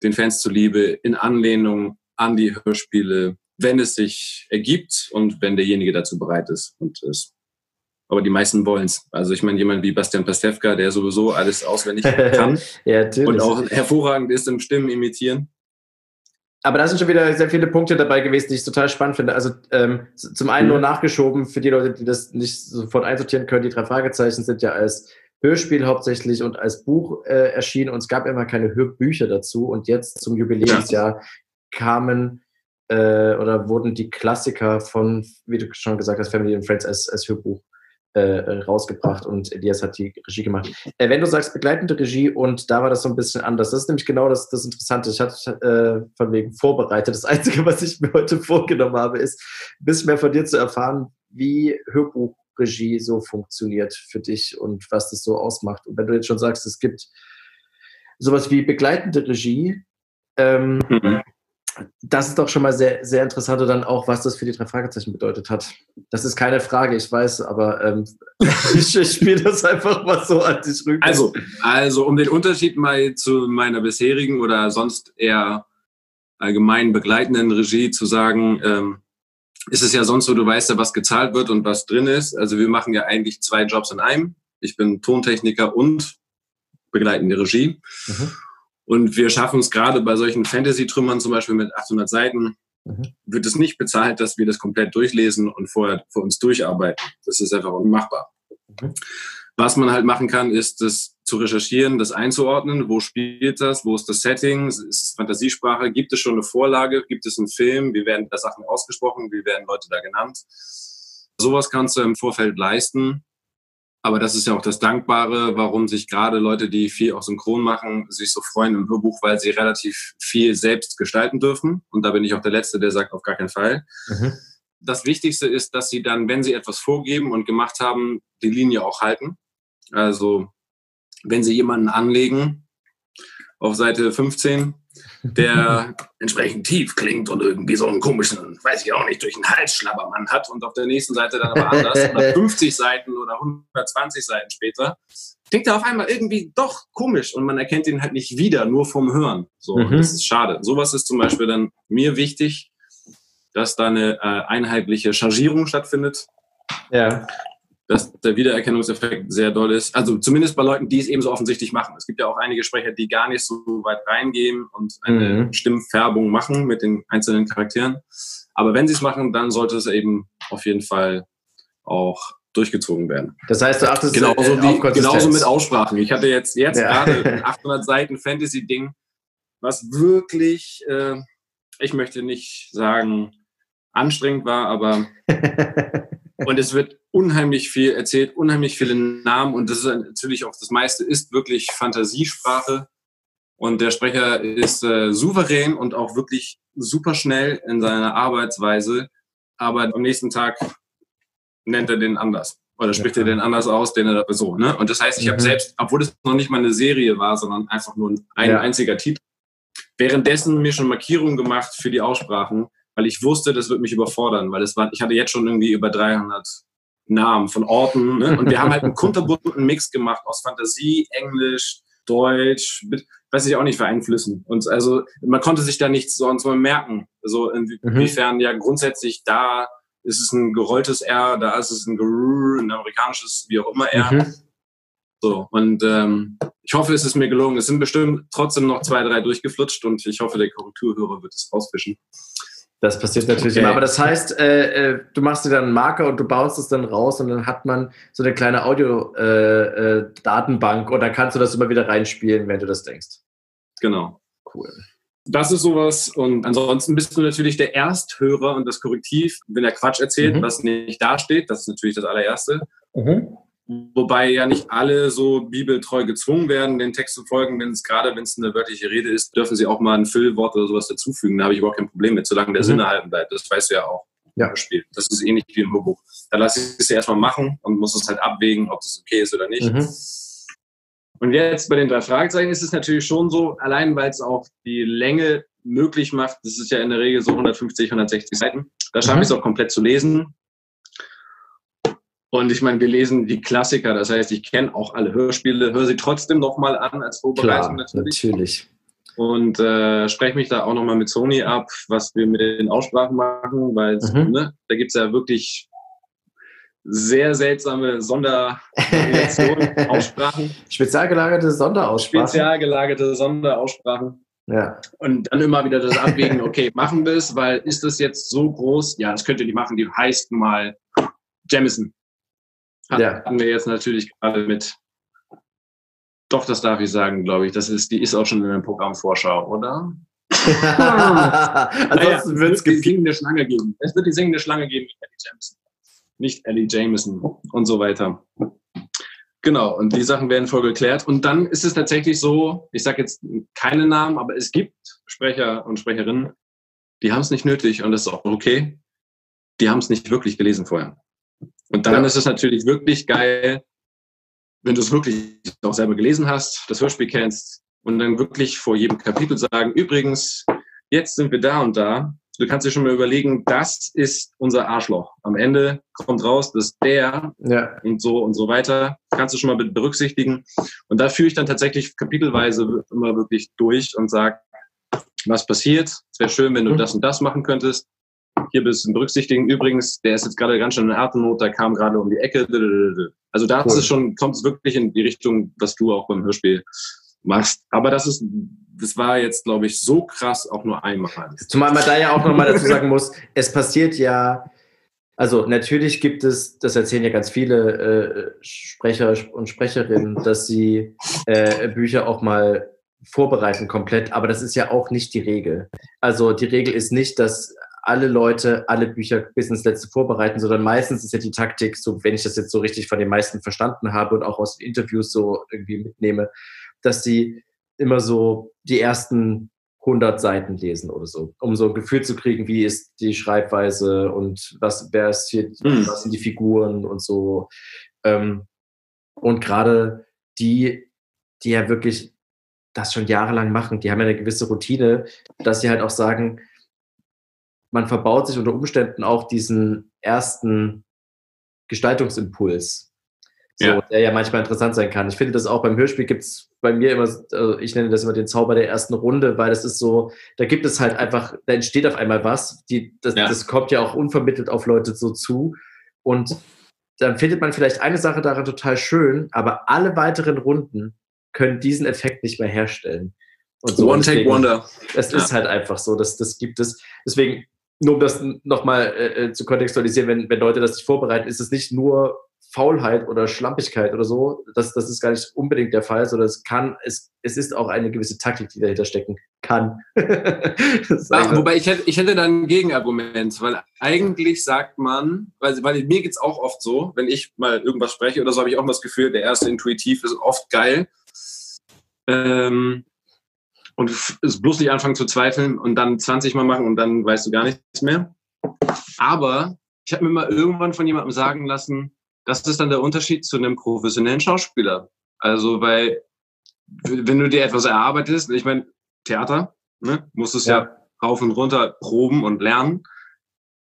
den Fans zuliebe in Anlehnung an die Hörspiele, wenn es sich ergibt und wenn derjenige dazu bereit ist und es aber die meisten wollen es. Also ich meine, jemand wie Bastian Pastewka, der sowieso alles auswendig *laughs* kann ja, und auch hervorragend ist im Stimmen imitieren, aber da sind schon wieder sehr viele Punkte dabei gewesen, die ich total spannend finde. Also ähm, zum einen mhm. nur nachgeschoben für die Leute, die das nicht sofort einsortieren können. Die drei Fragezeichen sind ja als Hörspiel hauptsächlich und als Buch äh, erschienen und es gab immer keine Hörbücher dazu. Und jetzt zum Jubiläumsjahr kamen äh, oder wurden die Klassiker von, wie du schon gesagt hast, Family and Friends als, als Hörbuch äh, rausgebracht und Elias hat die Regie gemacht. Äh, wenn du sagst begleitende Regie und da war das so ein bisschen anders, das ist nämlich genau das, das Interessante. Ich hatte äh, von wegen vorbereitet. Das Einzige, was ich mir heute vorgenommen habe, ist, ein bisschen mehr von dir zu erfahren, wie Hörbuchregie so funktioniert für dich und was das so ausmacht. Und wenn du jetzt schon sagst, es gibt sowas wie begleitende Regie, ähm, mhm. Das ist doch schon mal sehr, sehr interessant und dann auch, was das für die drei Fragezeichen bedeutet hat. Das ist keine Frage, ich weiß, aber ähm, *laughs* ich, ich spiele das einfach mal so an dich rüber. Also, also, um den Unterschied mal zu meiner bisherigen oder sonst eher allgemein begleitenden Regie zu sagen, ähm, ist es ja sonst so, du weißt ja, was gezahlt wird und was drin ist. Also wir machen ja eigentlich zwei Jobs in einem. Ich bin Tontechniker und begleitende Regie. Mhm. Und wir schaffen es gerade bei solchen Fantasy-Trümmern, zum Beispiel mit 800 Seiten, mhm. wird es nicht bezahlt, dass wir das komplett durchlesen und vorher für uns durcharbeiten. Das ist einfach unmachbar. Mhm. Was man halt machen kann, ist das zu recherchieren, das einzuordnen. Wo spielt das? Wo ist das Setting? Ist es Fantasiesprache? Gibt es schon eine Vorlage? Gibt es einen Film? Wie werden da Sachen ausgesprochen? Wie werden Leute da genannt? Sowas kannst du im Vorfeld leisten. Aber das ist ja auch das Dankbare, warum sich gerade Leute, die viel auch synchron machen, sich so freuen im Hörbuch, weil sie relativ viel selbst gestalten dürfen. Und da bin ich auch der Letzte, der sagt, auf gar keinen Fall. Mhm. Das Wichtigste ist, dass sie dann, wenn sie etwas vorgeben und gemacht haben, die Linie auch halten. Also, wenn sie jemanden anlegen, auf Seite 15, der entsprechend tief klingt und irgendwie so einen komischen, weiß ich auch nicht, durch den Hals Schlabbermann hat und auf der nächsten Seite dann aber anders, 150 *laughs* Seiten oder 120 Seiten später, klingt er auf einmal irgendwie doch komisch und man erkennt ihn halt nicht wieder, nur vom Hören. So, mhm. das ist schade. Sowas ist zum Beispiel dann mir wichtig, dass da eine äh, einheitliche Chargierung stattfindet. Ja dass der Wiedererkennungseffekt sehr doll ist. Also zumindest bei Leuten, die es eben so offensichtlich machen. Es gibt ja auch einige Sprecher, die gar nicht so weit reingehen und eine mhm. Stimmfärbung machen mit den einzelnen Charakteren. Aber wenn sie es machen, dann sollte es eben auf jeden Fall auch durchgezogen werden. Das heißt, du achtest genauso, äh, wie, genauso mit Aussprachen. Ich hatte jetzt, jetzt ja. gerade *laughs* 800 Seiten Fantasy-Ding, was wirklich, äh, ich möchte nicht sagen, anstrengend war, aber *laughs* und es wird unheimlich viel erzählt, unheimlich viele Namen und das ist natürlich auch das meiste ist wirklich Fantasiesprache und der Sprecher ist äh, souverän und auch wirklich super schnell in seiner Arbeitsweise, aber am nächsten Tag nennt er den anders oder spricht ja. er den anders aus, den er so, ne? Und das heißt, ich mhm. habe selbst, obwohl es noch nicht mal eine Serie war, sondern einfach nur ein ja. einziger Titel, währenddessen mir schon Markierungen gemacht für die Aussprachen, weil ich wusste, das wird mich überfordern, weil es war, ich hatte jetzt schon irgendwie über 300 Namen von Orten. Ne? Und wir haben halt einen *laughs* kunterbunten Mix gemacht aus Fantasie, Englisch, Deutsch, mit, weiß ich auch nicht, für Einflüssen. Und also man konnte sich da nichts sonst mal merken. Also inwiefern mhm. ja grundsätzlich da ist es ein gerolltes R, da ist es ein Gerrr, ein amerikanisches, wie auch immer R. Mhm. So, und ähm, ich hoffe, es ist mir gelungen. Es sind bestimmt trotzdem noch zwei, drei durchgeflutscht und ich hoffe, der Korrekturhörer wird es rausfischen. Das passiert natürlich okay. immer. Aber das heißt, äh, äh, du machst dir dann einen Marker und du baust es dann raus und dann hat man so eine kleine Audio-Datenbank äh, äh und dann kannst du das immer wieder reinspielen, wenn du das denkst. Genau. Cool. Das ist sowas. Und ansonsten bist du natürlich der Ersthörer und das Korrektiv, wenn er Quatsch erzählt, mhm. was nicht dasteht. Das ist natürlich das allererste. Mhm. Wobei ja nicht alle so bibeltreu gezwungen werden, den Text zu folgen. Wenn es gerade, wenn es eine wörtliche Rede ist, dürfen sie auch mal ein Füllwort oder sowas dazufügen. Da habe ich überhaupt kein Problem mit, solange der mhm. Sinn erhalten bleibt. Das weißt du ja auch. Ja. Das ist ähnlich wie im Hörbuch. Da lasse ich es erstmal machen und muss es halt abwägen, ob das okay ist oder nicht. Mhm. Und jetzt bei den drei Fragezeichen ist es natürlich schon so, allein weil es auch die Länge möglich macht, das ist ja in der Regel so 150, 160 Seiten, da schaffe mhm. ich es auch komplett zu lesen. Und ich meine, wir lesen die Klassiker, das heißt, ich kenne auch alle Hörspiele, höre sie trotzdem nochmal an als Vorbereitung Klar, natürlich. natürlich. Und äh, spreche mich da auch nochmal mit Sony ab, was wir mit den Aussprachen machen, weil mhm. ne, da gibt es ja wirklich sehr seltsame Sonderaussprachen. *laughs* Aussprachen. Spezial gelagerte Sonderaussprachen. Spezial gelagerte Sonderaussprachen. Ja. Und dann immer wieder das Abwägen, okay, machen wir es, weil ist das jetzt so groß? Ja, das könnt ihr nicht machen, die heißt mal Jamison. Hatten ja. wir jetzt natürlich gerade mit. Doch, das darf ich sagen, glaube ich. Das ist, die ist auch schon in der Programmvorschau, oder? *laughs* Ansonsten wird es die singende Schlange geben. Es wird die singende Schlange geben mit Ellie Jameson. Nicht Ellie Jameson und so weiter. Genau, und die Sachen werden voll geklärt. Und dann ist es tatsächlich so, ich sage jetzt keine Namen, aber es gibt Sprecher und Sprecherinnen, die haben es nicht nötig und das ist auch okay. Die haben es nicht wirklich gelesen vorher. Und dann ja. ist es natürlich wirklich geil, wenn du es wirklich auch selber gelesen hast, das Hörspiel kennst und dann wirklich vor jedem Kapitel sagen, übrigens, jetzt sind wir da und da. Du kannst dir schon mal überlegen, das ist unser Arschloch. Am Ende kommt raus, dass der ja. und so und so weiter. Kannst du schon mal berücksichtigen. Und da führe ich dann tatsächlich kapitelweise immer wirklich durch und sage, was passiert. Es wäre schön, wenn du mhm. das und das machen könntest. Hier bist du berücksichtigen. Übrigens, der ist jetzt gerade ganz schön in Atemnot, der kam gerade um die Ecke. Also da cool. schon, kommt es wirklich in die Richtung, was du auch beim Hörspiel machst. Aber das ist, das war jetzt, glaube ich, so krass auch nur einmal. Zumal man da ja auch nochmal dazu sagen muss, *laughs* es passiert ja, also natürlich gibt es, das erzählen ja ganz viele äh, Sprecher und Sprecherinnen, dass sie äh, Bücher auch mal vorbereiten komplett, aber das ist ja auch nicht die Regel. Also die Regel ist nicht, dass alle Leute alle Bücher bis ins letzte vorbereiten, sondern meistens ist ja die Taktik, so wenn ich das jetzt so richtig von den meisten verstanden habe und auch aus den Interviews so irgendwie mitnehme, dass sie immer so die ersten 100 Seiten lesen oder so, um so ein Gefühl zu kriegen, wie ist die Schreibweise und was, wer ist hier, mhm. was sind die Figuren und so. Ähm, und gerade die, die ja wirklich das schon jahrelang machen, die haben ja eine gewisse Routine, dass sie halt auch sagen, man verbaut sich unter Umständen auch diesen ersten Gestaltungsimpuls so, ja. der ja manchmal interessant sein kann. Ich finde das auch beim Hörspiel gibt es bei mir immer, also ich nenne das immer den Zauber der ersten Runde, weil das ist so, da gibt es halt einfach, da entsteht auf einmal was, die, das, ja. das kommt ja auch unvermittelt auf Leute so zu und dann findet man vielleicht eine Sache daran total schön, aber alle weiteren Runden können diesen Effekt nicht mehr herstellen. Und so One Take Wonder. Es ja. ist halt einfach so, dass das gibt es. Deswegen, nur um das nochmal äh, äh, zu kontextualisieren, wenn, wenn Leute das sich vorbereiten, ist es nicht nur Faulheit oder Schlampigkeit oder so. Das, das ist gar nicht unbedingt der Fall, sondern es kann, es, es ist auch eine gewisse Taktik, die dahinter stecken kann. *laughs* Ach, wobei ich hätte, ich hätte dann ein Gegenargument, weil eigentlich sagt man, weil, weil mir geht's auch oft so, wenn ich mal irgendwas spreche oder so, habe ich auch mal das Gefühl, der erste Intuitiv ist oft geil. Ähm, und es bloß nicht anfangen zu zweifeln und dann 20 Mal machen und dann weißt du gar nichts mehr. Aber ich habe mir mal irgendwann von jemandem sagen lassen, das ist dann der Unterschied zu einem professionellen Schauspieler. Also, weil, wenn du dir etwas erarbeitest, ich meine, Theater, ne, musst es ja. ja rauf und runter proben und lernen.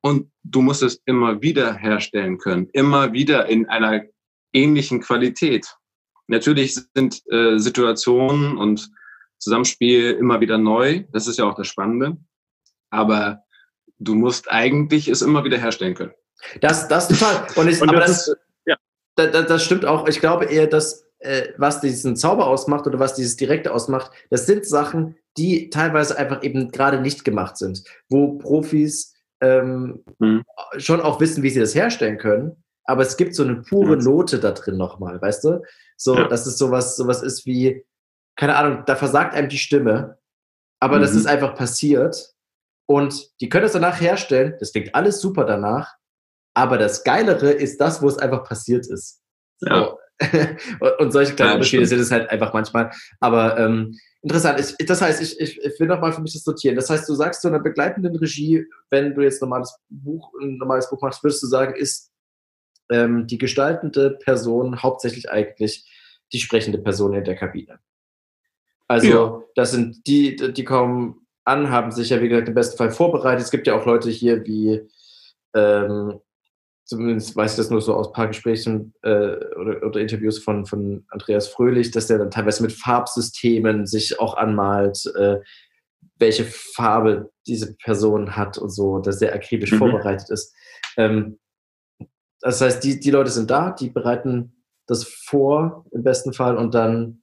Und du musst es immer wieder herstellen können, immer wieder in einer ähnlichen Qualität. Natürlich sind äh, Situationen und Zusammenspiel immer wieder neu. Das ist ja auch das Spannende. Aber du musst eigentlich es immer wieder herstellen können. Das, das total. Und, ich, und aber das, das, ja. das, das, stimmt auch. Ich glaube eher, dass äh, was diesen Zauber ausmacht oder was dieses Direkte ausmacht, das sind Sachen, die teilweise einfach eben gerade nicht gemacht sind, wo Profis ähm, mhm. schon auch wissen, wie sie das herstellen können. Aber es gibt so eine pure Note da drin nochmal, weißt du? So, ja. dass es sowas, sowas ist wie, keine Ahnung, da versagt einem die Stimme, aber mhm. das ist einfach passiert. Und die können es danach herstellen, das klingt alles super danach, aber das Geilere ist das, wo es einfach passiert ist. Ja. *laughs* und solche kleinen ja, Unterschiede sind es halt einfach manchmal. Aber ähm, interessant. Ich, das heißt, ich, ich, ich will nochmal für mich das sortieren. Das heißt, du sagst zu einer begleitenden Regie, wenn du jetzt normales Buch, ein normales Buch machst, würdest du sagen, ist ähm, die gestaltende Person hauptsächlich eigentlich die sprechende Person in der Kabine. Also, ja. das sind die, die kommen an, haben sich ja, wie gesagt, im besten Fall vorbereitet. Es gibt ja auch Leute hier wie ähm, zumindest weiß ich das nur so aus ein paar Gesprächen äh, oder, oder, Interviews von, von Andreas Fröhlich, dass der dann teilweise mit Farbsystemen sich auch anmalt, äh, welche Farbe diese Person hat und so, dass der akribisch mhm. vorbereitet ist. Ähm, das heißt, die, die Leute sind da, die bereiten das vor im besten Fall und dann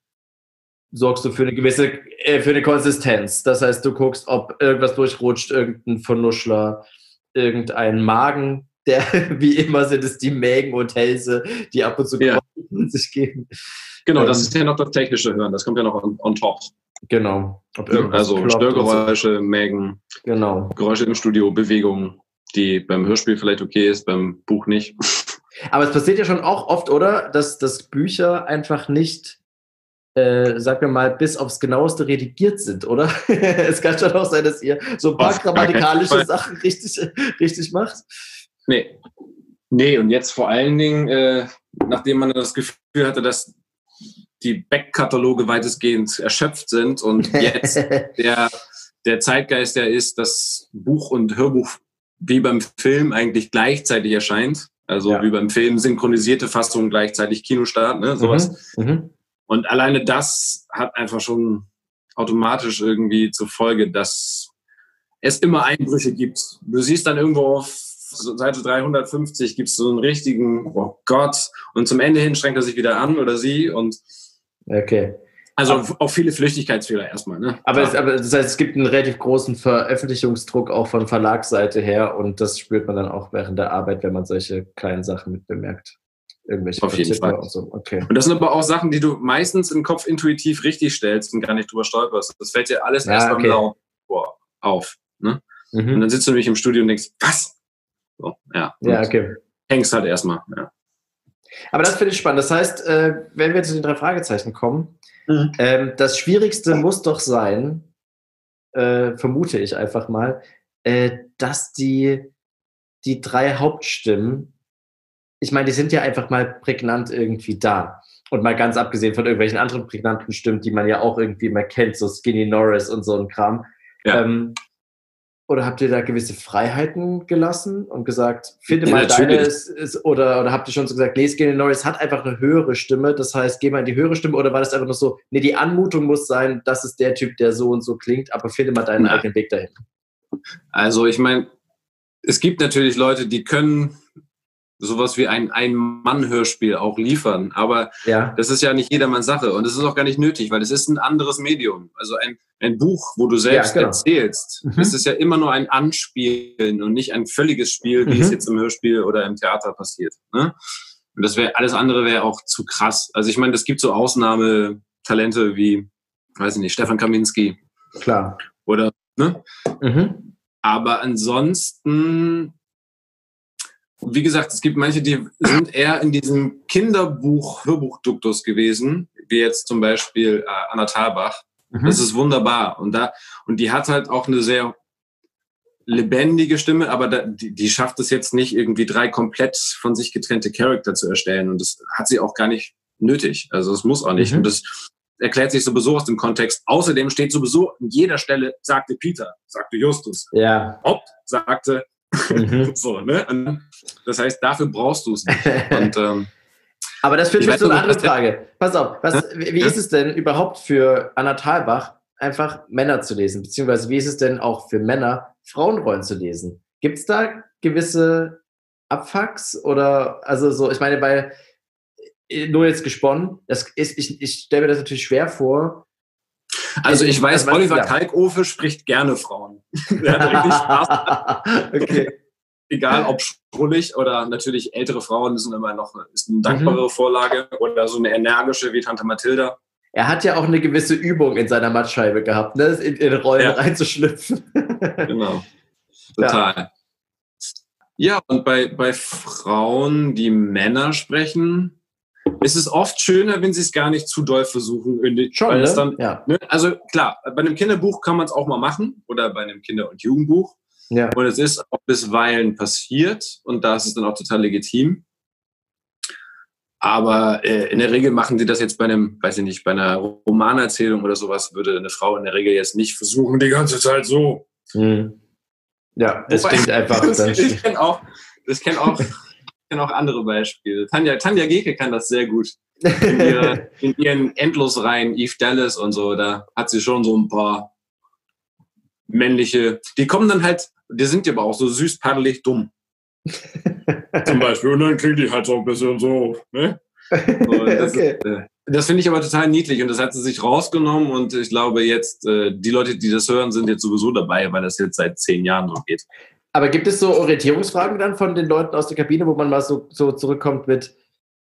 sorgst du für eine gewisse, äh, für eine Konsistenz. Das heißt, du guckst, ob irgendwas durchrutscht, irgendein Vernuschler, irgendein Magen, der, *laughs* wie immer sind es die Mägen und Hälse, die ab und zu ja. sich geben. Genau, das ähm, ist ja noch das technische Hören, das kommt ja noch on, on top. Genau. also Störgeräusche. Mägen, genau. Geräusche im Studio, Bewegungen, die beim Hörspiel vielleicht okay ist, beim Buch nicht. *laughs* Aber es passiert ja schon auch oft, oder? Dass, dass Bücher einfach nicht, äh, sagen wir mal, bis aufs Genaueste redigiert sind, oder? *laughs* es kann schon auch sein, dass ihr so ein paar grammatikalische Sachen richtig, richtig macht. Nee. Nee, und jetzt vor allen Dingen, äh, nachdem man das Gefühl hatte, dass die Backkataloge weitestgehend erschöpft sind und *laughs* jetzt der der Zeitgeist ja ist, dass Buch und Hörbuch wie beim Film eigentlich gleichzeitig erscheint. Also ja. wie beim Film synchronisierte Fassung gleichzeitig Kinostart, ne, sowas. Mhm. Mhm. Und alleine das hat einfach schon automatisch irgendwie zur Folge, dass es immer Einbrüche gibt. Du siehst dann irgendwo auf Seite 350 gibt es so einen richtigen, oh Gott, und zum Ende hin strengt er sich wieder an oder sie und okay. Also aber, auch viele Flüchtigkeitsfehler erstmal. Ne? Aber, ja. es, aber das heißt, es gibt einen relativ großen Veröffentlichungsdruck auch von Verlagsseite her und das spürt man dann auch während der Arbeit, wenn man solche kleinen Sachen mit bemerkt. Irgendwelche Auf jeden Fall. Und, so. okay. und das sind aber auch Sachen, die du meistens im Kopf intuitiv richtig stellst und gar nicht drüber stolperst. Das fällt dir alles ja, erst okay. beim Laut auf. Ne? Mhm. Und dann sitzt du nämlich im Studio und denkst, was? So, ja. Ja, okay. Hängst halt erstmal. Ja. Aber das finde ich spannend. Das heißt, äh, wenn wir zu den drei Fragezeichen kommen, mhm. ähm, das Schwierigste muss doch sein, äh, vermute ich einfach mal, äh, dass die, die drei Hauptstimmen, ich meine, die sind ja einfach mal prägnant irgendwie da. Und mal ganz abgesehen von irgendwelchen anderen prägnanten Stimmen, die man ja auch irgendwie mal kennt, so Skinny Norris und so ein Kram. Ja. Ähm, oder habt ihr da gewisse Freiheiten gelassen und gesagt, finde mal ja, deine ist, ist, oder, oder habt ihr schon so gesagt, nee, Skinny Norris hat einfach eine höhere Stimme, das heißt, geh mal in die höhere Stimme oder war das einfach nur so, nee, die Anmutung muss sein, das ist der Typ, der so und so klingt, aber finde mal deinen ja. eigenen Weg dahin. Also ich meine, es gibt natürlich Leute, die können sowas wie ein Ein-Mann-Hörspiel auch liefern. Aber ja. das ist ja nicht jedermanns Sache und es ist auch gar nicht nötig, weil es ist ein anderes Medium. Also ein, ein Buch, wo du selbst ja, genau. erzählst, mhm. das ist ja immer nur ein Anspielen und nicht ein völliges Spiel, wie mhm. es jetzt im Hörspiel oder im Theater passiert. Ne? Und das wäre alles andere wäre auch zu krass. Also ich meine, das gibt so Ausnahmetalente wie, weiß ich nicht, Stefan Kaminski. Klar. Oder, ne? Mhm. Aber ansonsten wie gesagt, es gibt manche, die sind eher in diesem Kinderbuch-Hörbuchduktus gewesen, wie jetzt zum Beispiel äh, Anna Thalbach. Mhm. Das ist wunderbar. Und, da, und die hat halt auch eine sehr lebendige Stimme, aber da, die, die schafft es jetzt nicht, irgendwie drei komplett von sich getrennte Charakter zu erstellen. Und das hat sie auch gar nicht nötig. Also es muss auch nicht. Mhm. Und das erklärt sich sowieso aus dem Kontext. Außerdem steht sowieso an jeder Stelle, sagte Peter, sagte Justus. Ja. Haupt sagte Mhm. *laughs* so, ne? das heißt, dafür brauchst du es nicht. *laughs* Und, ähm, Aber das führt mich zu einer anderen Frage. Pass auf, was, wie ist es denn überhaupt für Anna Thalbach, einfach Männer zu lesen? Beziehungsweise wie ist es denn auch für Männer, Frauenrollen zu lesen? Gibt es da gewisse Abfucks oder, also so, ich meine, weil, äh, nur jetzt gesponnen, das ist, ich, ich stelle mir das natürlich schwer vor, also ich weiß, also, Oliver. Kalkofe spricht gerne Frauen. *laughs* Der hat richtig Spaß. *laughs* okay. Egal ob schrullig oder natürlich ältere Frauen sind immer noch ist eine dankbare mhm. Vorlage oder so eine energische wie Tante Mathilda. Er hat ja auch eine gewisse Übung in seiner Mattscheibe gehabt, ne? in, in Rollen ja. reinzuschlüpfen. *laughs* genau. Total. Ja. ja, und bei, bei Frauen, die Männer sprechen, es ist oft schöner, wenn sie es gar nicht zu doll versuchen. Schon, ne? Dann, ja. ne? Also klar, bei einem Kinderbuch kann man es auch mal machen oder bei einem Kinder- und Jugendbuch. Ja. Und es ist auch bisweilen passiert und da ist es dann auch total legitim. Aber äh, in der Regel machen sie das jetzt bei einem, weiß ich nicht, bei einer Romanerzählung oder sowas, würde eine Frau in der Regel jetzt nicht versuchen, die ganze Zeit so. Mhm. Ja, es klingt einfach. *laughs* ich kenne auch, das kenne auch kenne auch andere Beispiele. Tanja, Tanja Geke kann das sehr gut. In, ihre, *laughs* in ihren Endlosreihen, Eve Dallas und so, da hat sie schon so ein paar männliche, die kommen dann halt, die sind ja aber auch so süß, paddelig, dumm. *laughs* Zum Beispiel. Und dann kriegen die halt so ein bisschen so, ne? das, okay. äh, das finde ich aber total niedlich und das hat sie sich rausgenommen und ich glaube jetzt, äh, die Leute, die das hören, sind jetzt sowieso dabei, weil das jetzt seit zehn Jahren so geht. Aber gibt es so Orientierungsfragen dann von den Leuten aus der Kabine, wo man mal so, so zurückkommt mit,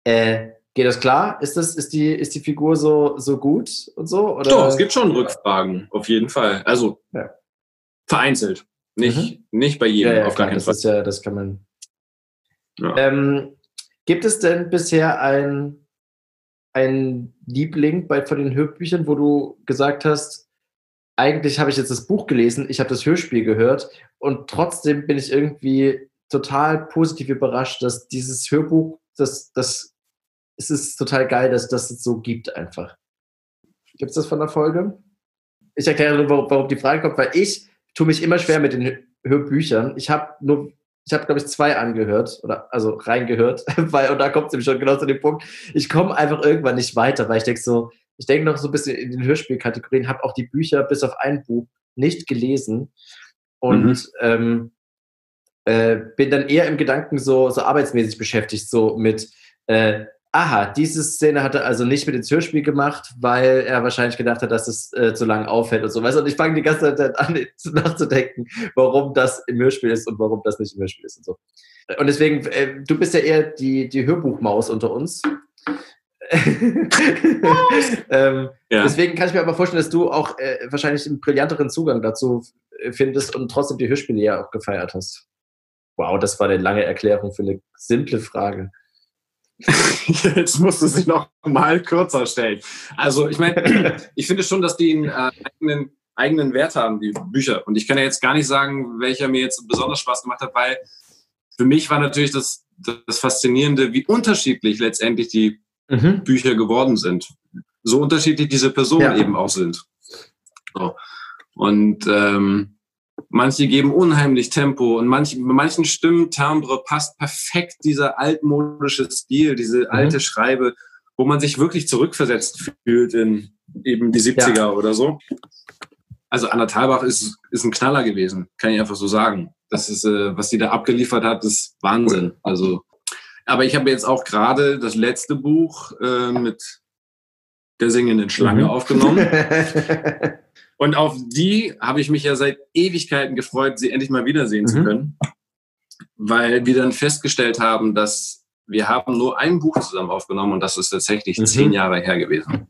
äh, geht das klar? Ist, das, ist, die, ist die Figur so, so gut und so? Oder? Doch, es gibt schon Rückfragen, auf jeden Fall. Also ja. vereinzelt. Nicht, mhm. nicht bei jedem, ja, ja, auf gar keinen Fall. Das ist ja, das kann man. Ähm, gibt es denn bisher ein, ein Liebling bei, von den Hörbüchern, wo du gesagt hast, eigentlich habe ich jetzt das Buch gelesen, ich habe das Hörspiel gehört und trotzdem bin ich irgendwie total positiv überrascht, dass dieses Hörbuch, das, das es ist total geil, dass das so gibt einfach. Gibt es das von der Folge? ich erkläre, warum, warum die Frage kommt, weil ich tue mich immer schwer mit den Hörbüchern. Ich habe nur ich habe, glaube ich, zwei angehört oder also reingehört, *laughs* weil, und da kommt es nämlich schon genau zu dem Punkt, ich komme einfach irgendwann nicht weiter, weil ich denke so, ich denke noch so ein bisschen in den Hörspielkategorien, habe auch die Bücher bis auf ein Buch nicht gelesen und mhm. ähm, äh, bin dann eher im Gedanken so, so arbeitsmäßig beschäftigt, so mit, äh, aha, diese Szene hat er also nicht mit ins Hörspiel gemacht, weil er wahrscheinlich gedacht hat, dass es äh, zu lange auffällt und so. Weißt du, und ich fange die ganze Zeit an, nachzudenken, warum das im Hörspiel ist und warum das nicht im Hörspiel ist und so. Und deswegen, äh, du bist ja eher die, die Hörbuchmaus unter uns. *laughs* ähm, ja. Deswegen kann ich mir aber vorstellen, dass du auch äh, wahrscheinlich einen brillanteren Zugang dazu äh, findest und trotzdem die Hörspiele ja auch gefeiert hast. Wow, das war eine lange Erklärung für eine simple Frage. *laughs* Jetzt musst du sie noch mal kürzer stellen. Also ich meine, *clears throat* ich finde schon, dass die einen äh, eigenen, eigenen Wert haben, die Bücher. Und ich kann ja jetzt gar nicht sagen, welcher mir jetzt besonders Spaß gemacht hat, weil für mich war natürlich das, das Faszinierende, wie unterschiedlich letztendlich die mhm. Bücher geworden sind. So unterschiedlich diese Personen ja. eben auch sind. So. Und ähm, manche geben unheimlich Tempo und manch, manchen Stimmen, Timbre passt perfekt dieser altmodische Stil, diese mhm. alte Schreibe, wo man sich wirklich zurückversetzt fühlt in eben die 70er ja. oder so. Also Anna Thalbach ist, ist ein Knaller gewesen, kann ich einfach so sagen. Das ist, äh, was sie da abgeliefert hat, ist Wahnsinn. Also aber ich habe jetzt auch gerade das letzte Buch äh, mit der singenden Schlange mhm. aufgenommen. *laughs* Und auf die habe ich mich ja seit Ewigkeiten gefreut, sie endlich mal wiedersehen mhm. zu können. Weil wir dann festgestellt haben, dass wir haben nur ein Buch zusammen aufgenommen und das ist tatsächlich mhm. zehn Jahre her gewesen.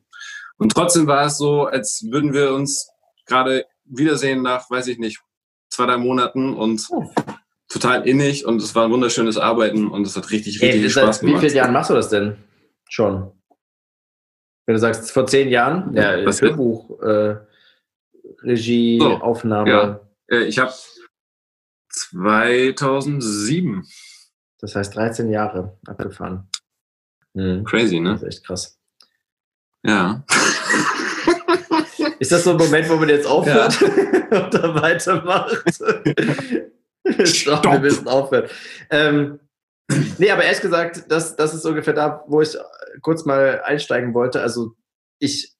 Und trotzdem war es so, als würden wir uns gerade wiedersehen nach, weiß ich nicht, zwei, drei Monaten und oh total innig und es war ein wunderschönes Arbeiten und es hat richtig, richtig Ey, Spaß gemacht. Wie viele Jahren machst du das denn schon? Wenn du sagst, vor zehn Jahren, ja, das Hörbuch, äh, Regie, so, Aufnahme. Ja. Äh, ich habe 2007. Das heißt 13 Jahre abgefahren. Mhm. Crazy, ne? Das ist echt krass. Ja. *laughs* Ist das so ein Moment, wo man jetzt aufhört ja. *laughs* und dann weitermacht? *laughs* *laughs* Stopp, wir müssen aufhören. Ähm, nee, aber ehrlich gesagt, das, das ist ungefähr da, wo ich kurz mal einsteigen wollte. Also ich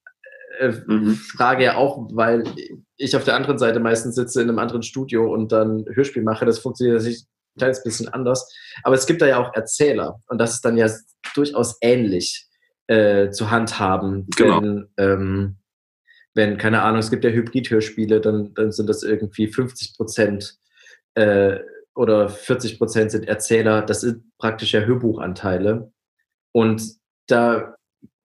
äh, mhm. frage ja auch, weil ich auf der anderen Seite meistens sitze in einem anderen Studio und dann Hörspiel mache. Das funktioniert natürlich ein kleines bisschen anders. Aber es gibt da ja auch Erzähler und das ist dann ja durchaus ähnlich äh, zu handhaben. Genau. Wenn, ähm, wenn, keine Ahnung, es gibt ja Hybrid-Hörspiele, dann, dann sind das irgendwie 50 Prozent äh, oder 40 Prozent sind Erzähler. Das sind praktisch ja Hörbuchanteile. Und da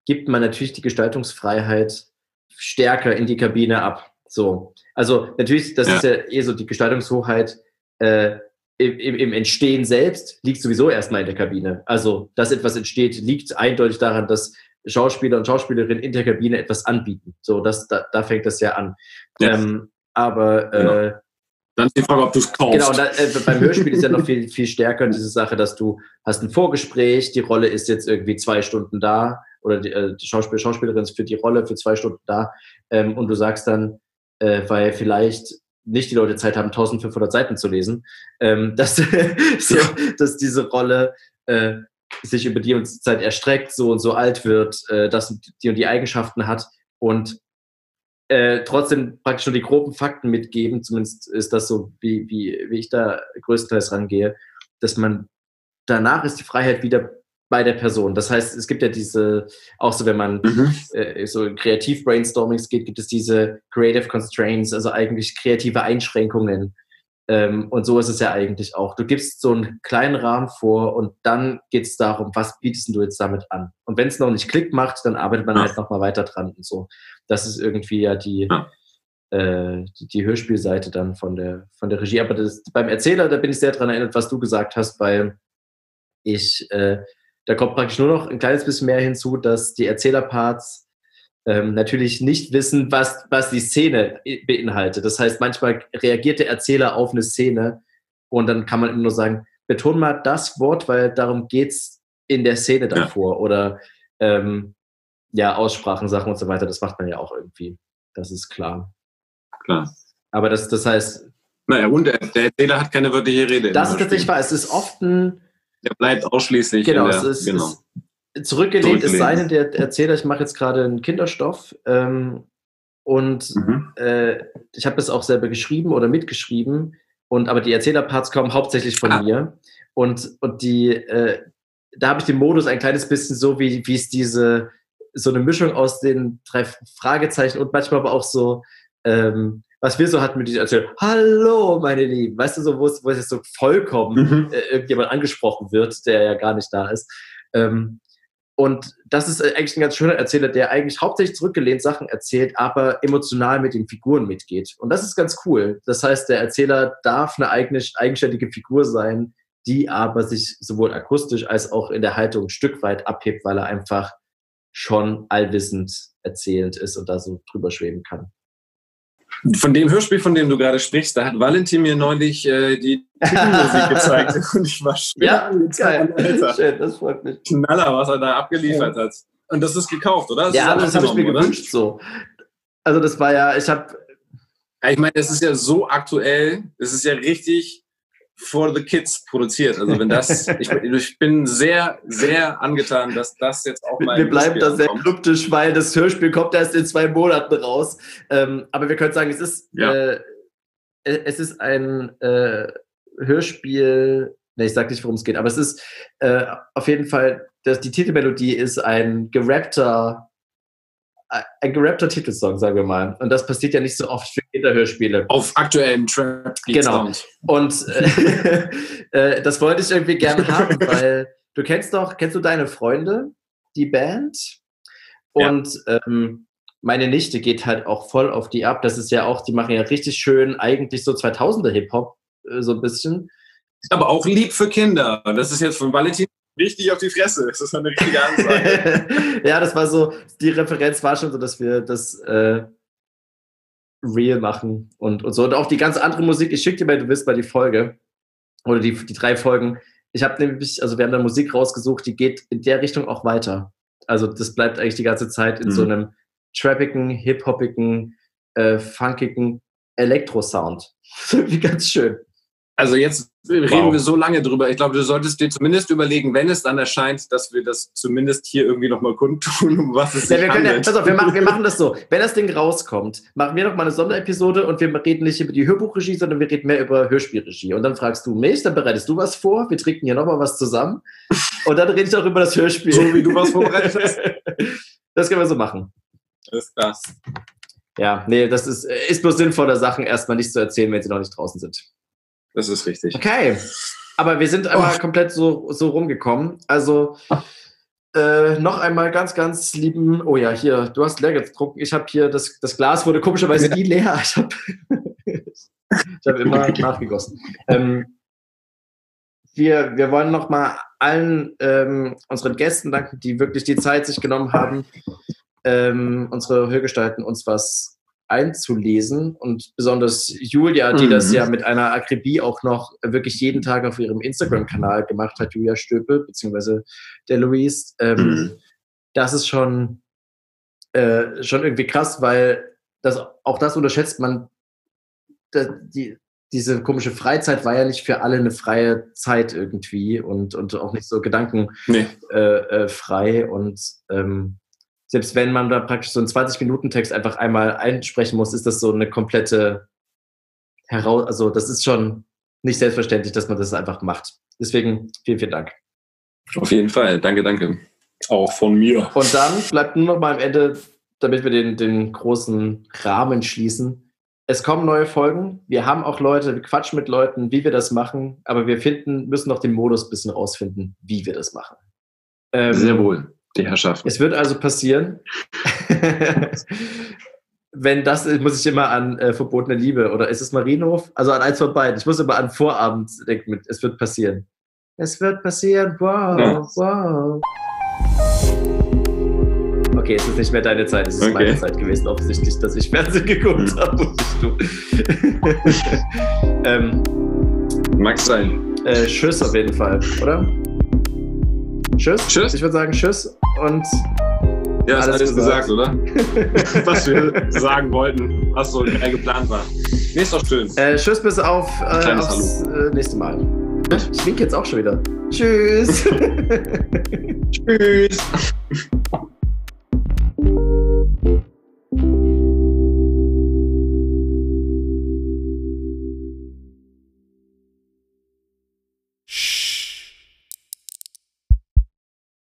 gibt man natürlich die Gestaltungsfreiheit stärker in die Kabine ab. So. Also natürlich, das ja. ist ja eh so die Gestaltungshoheit äh, im, im, Entstehen selbst liegt sowieso erstmal in der Kabine. Also, dass etwas entsteht, liegt eindeutig daran, dass Schauspieler und Schauspielerinnen in der Kabine etwas anbieten. So, das, da, da fängt das ja an. Ja. Ähm, aber äh, genau. Dann ist die Frage, ob du es kaufst. Genau, da, äh, beim Hörspiel ist ja noch viel, viel stärker diese Sache, dass du hast ein Vorgespräch, die Rolle ist jetzt irgendwie zwei Stunden da oder die, äh, die Schauspiel, Schauspielerin ist für die Rolle für zwei Stunden da ähm, und du sagst dann, äh, weil vielleicht nicht die Leute Zeit haben, 1500 Seiten zu lesen, ähm, *laughs* dass, so, dass diese Rolle äh, sich über die Zeit erstreckt, so und so alt wird, äh, dass die und die Eigenschaften hat und äh, trotzdem praktisch nur die groben Fakten mitgeben, zumindest ist das so, wie, wie, wie ich da größtenteils rangehe, dass man danach ist die Freiheit wieder bei der Person. Das heißt, es gibt ja diese, auch so, wenn man mhm. äh, so kreativ Brainstormings geht, gibt es diese Creative Constraints, also eigentlich kreative Einschränkungen. Ähm, und so ist es ja eigentlich auch. Du gibst so einen kleinen Rahmen vor und dann geht es darum, was bietest du jetzt damit an? Und wenn es noch nicht Klick macht, dann arbeitet man ja. halt nochmal weiter dran und so das ist irgendwie ja die, ja. Äh, die, die, Hörspielseite dann von der, von der Regie. Aber das, beim Erzähler, da bin ich sehr daran erinnert, was du gesagt hast, weil ich, äh, da kommt praktisch nur noch ein kleines bisschen mehr hinzu, dass die Erzählerparts ähm, natürlich nicht wissen, was, was die Szene beinhaltet. Das heißt, manchmal reagiert der Erzähler auf eine Szene und dann kann man immer nur sagen, beton mal das Wort, weil darum geht es in der Szene davor. Ja. Oder ähm, ja, Aussprachen, Sachen und so weiter, das macht man ja auch irgendwie. Das ist klar. klar. Aber das, das heißt. Naja, und der, Erzähler hat keine wörtliche Rede. Das ist tatsächlich wahr. Es ist oft ein. Der bleibt ausschließlich. Genau, der, es ist, genau. Ist zurückgelehnt, ist seine der Erzähler. Ich mache jetzt gerade einen Kinderstoff. Ähm, und mhm. äh, ich habe das auch selber geschrieben oder mitgeschrieben. Und aber die Erzählerparts kommen hauptsächlich von ah. mir. Und, und die, äh, da habe ich den Modus ein kleines bisschen so, wie, wie es diese, so eine Mischung aus den drei Fragezeichen und manchmal aber auch so, ähm, was wir so hatten mit diesem Erzählung, hallo meine Lieben, weißt du, so, wo es, wo es jetzt so vollkommen mhm. äh, irgendjemand angesprochen wird, der ja gar nicht da ist. Ähm, und das ist äh, eigentlich ein ganz schöner Erzähler, der eigentlich hauptsächlich zurückgelehnt Sachen erzählt, aber emotional mit den Figuren mitgeht. Und das ist ganz cool. Das heißt, der Erzähler darf eine eigenständige Figur sein, die aber sich sowohl akustisch als auch in der Haltung ein Stück weit abhebt, weil er einfach schon allwissend erzählend ist und da so drüber schweben kann. Von dem Hörspiel, von dem du gerade sprichst, da hat Valentin mir neulich äh, die *laughs* Titelmusik gezeigt und ich war schwer ja, angezeigt. Geil. Schön, das freut mich. Knaller, was er da abgeliefert ja. hat. Und das ist gekauft, oder? Das ja, das habe ich mir oder? gewünscht so. Also das war ja, ich habe... Ja, ich meine, das ist ja so aktuell, das ist ja richtig for the kids produziert. Also wenn das, *laughs* ich, ich, bin sehr, sehr angetan, dass das jetzt auch mal. Wir bleiben da sehr kryptisch, weil das Hörspiel kommt erst in zwei Monaten raus. Ähm, aber wir können sagen, es ist, ja. äh, es ist ein äh, Hörspiel. Ne, ich sag nicht, worum es geht, aber es ist äh, auf jeden Fall, dass die Titelmelodie ist ein gerappter ein gerappter Titelsong, sagen wir mal. Und das passiert ja nicht so oft für Kinderhörspiele. Auf aktuellen Trap. Genau. Und äh, *laughs* äh, das wollte ich irgendwie gerne haben, *laughs* weil du kennst doch, kennst du deine Freunde, die Band? Und ja. ähm, meine Nichte geht halt auch voll auf die ab. Das ist ja auch, die machen ja richtig schön eigentlich so 2000er Hip-Hop, äh, so ein bisschen. Aber auch lieb für Kinder. Das ist jetzt von Valentin richtig auf die Fresse. Das ist eine richtige Ansage. *laughs* ja, das war so, die Referenz war schon so, dass wir das äh, real machen und, und so. Und auch die ganz andere Musik, ich schicke dir mal, du wirst mal die Folge oder die, die drei Folgen. Ich habe nämlich, also wir haben da Musik rausgesucht, die geht in der Richtung auch weiter. Also das bleibt eigentlich die ganze Zeit in mhm. so einem trappigen, hip-hoppigen, äh, funkigen Elektro-Sound. *laughs* Wie ganz schön. Also jetzt reden wow. wir so lange drüber. Ich glaube, du solltest dir zumindest überlegen, wenn es dann erscheint, dass wir das zumindest hier irgendwie nochmal kundtun, um was es ja, sich wir handelt. Ja, pass auf, wir machen, wir machen das so. Wenn das Ding rauskommt, machen wir nochmal eine Sonderepisode und wir reden nicht über die Hörbuchregie, sondern wir reden mehr über Hörspielregie. Und dann fragst du mich, dann bereitest du was vor, wir trinken hier nochmal was zusammen und dann rede ich auch über das Hörspiel. So wie du was vorbereitet hast. *laughs* Das können wir so machen. Das ist das. Ja, nee, das ist, ist bloß sinnvoller, Sachen erstmal nicht zu erzählen, wenn sie noch nicht draußen sind. Das ist richtig. Okay. Aber wir sind einmal oh. komplett so, so rumgekommen. Also äh, noch einmal ganz, ganz lieben. Oh ja, hier, du hast leer gedruckt. Ich habe hier, das, das Glas wurde komischerweise nie leer. *laughs* Ich habe hab immer nachgegossen. Ähm, wir, wir wollen noch mal allen ähm, unseren Gästen danken, die wirklich die Zeit sich genommen haben, ähm, unsere Hörgestalten uns was einzulesen und besonders Julia, die mhm. das ja mit einer Akribie auch noch wirklich jeden Tag auf ihrem Instagram-Kanal gemacht hat, Julia Stöpe, beziehungsweise der Luis, ähm, mhm. das ist schon, äh, schon irgendwie krass, weil das, auch das unterschätzt man, da, die, diese komische Freizeit war ja nicht für alle eine freie Zeit irgendwie und, und auch nicht so gedankenfrei nee. äh, äh, und ähm, selbst wenn man da praktisch so einen 20-Minuten-Text einfach einmal einsprechen muss, ist das so eine komplette heraus, also das ist schon nicht selbstverständlich, dass man das einfach macht. Deswegen vielen, vielen Dank. Auf jeden Fall. Danke, danke. Auch von mir. Und dann bleibt nur noch mal am Ende, damit wir den, den großen Rahmen schließen. Es kommen neue Folgen. Wir haben auch Leute, wir quatschen mit Leuten, wie wir das machen, aber wir finden, müssen noch den Modus ein bisschen rausfinden, wie wir das machen. Ähm, Sehr wohl die Herrschaften. Es wird also passieren, *laughs* wenn das, muss ich immer an äh, verbotene Liebe oder ist es Marienhof? Also an eins von beiden. Ich muss immer an Vorabend denken es wird passieren. Es wird passieren, wow, ja. wow. Okay, es ist nicht mehr deine Zeit, es ist okay. meine Zeit gewesen, offensichtlich, dass ich Fernsehen geguckt hm. habe und nicht du. *laughs* *laughs* ähm, Mag sein. Äh, tschüss auf jeden Fall, oder? Tschüss. Tschüss. Ich würde sagen Tschüss und Ja, alles, alles gesagt. gesagt, oder? *laughs* Was wir sagen wollten, was so geplant war. Nee, ist doch schön. Äh, tschüss, bis auf äh, aufs äh, nächste Mal. Ich wink jetzt auch schon wieder. Tschüss. *laughs* *laughs* Tschüss.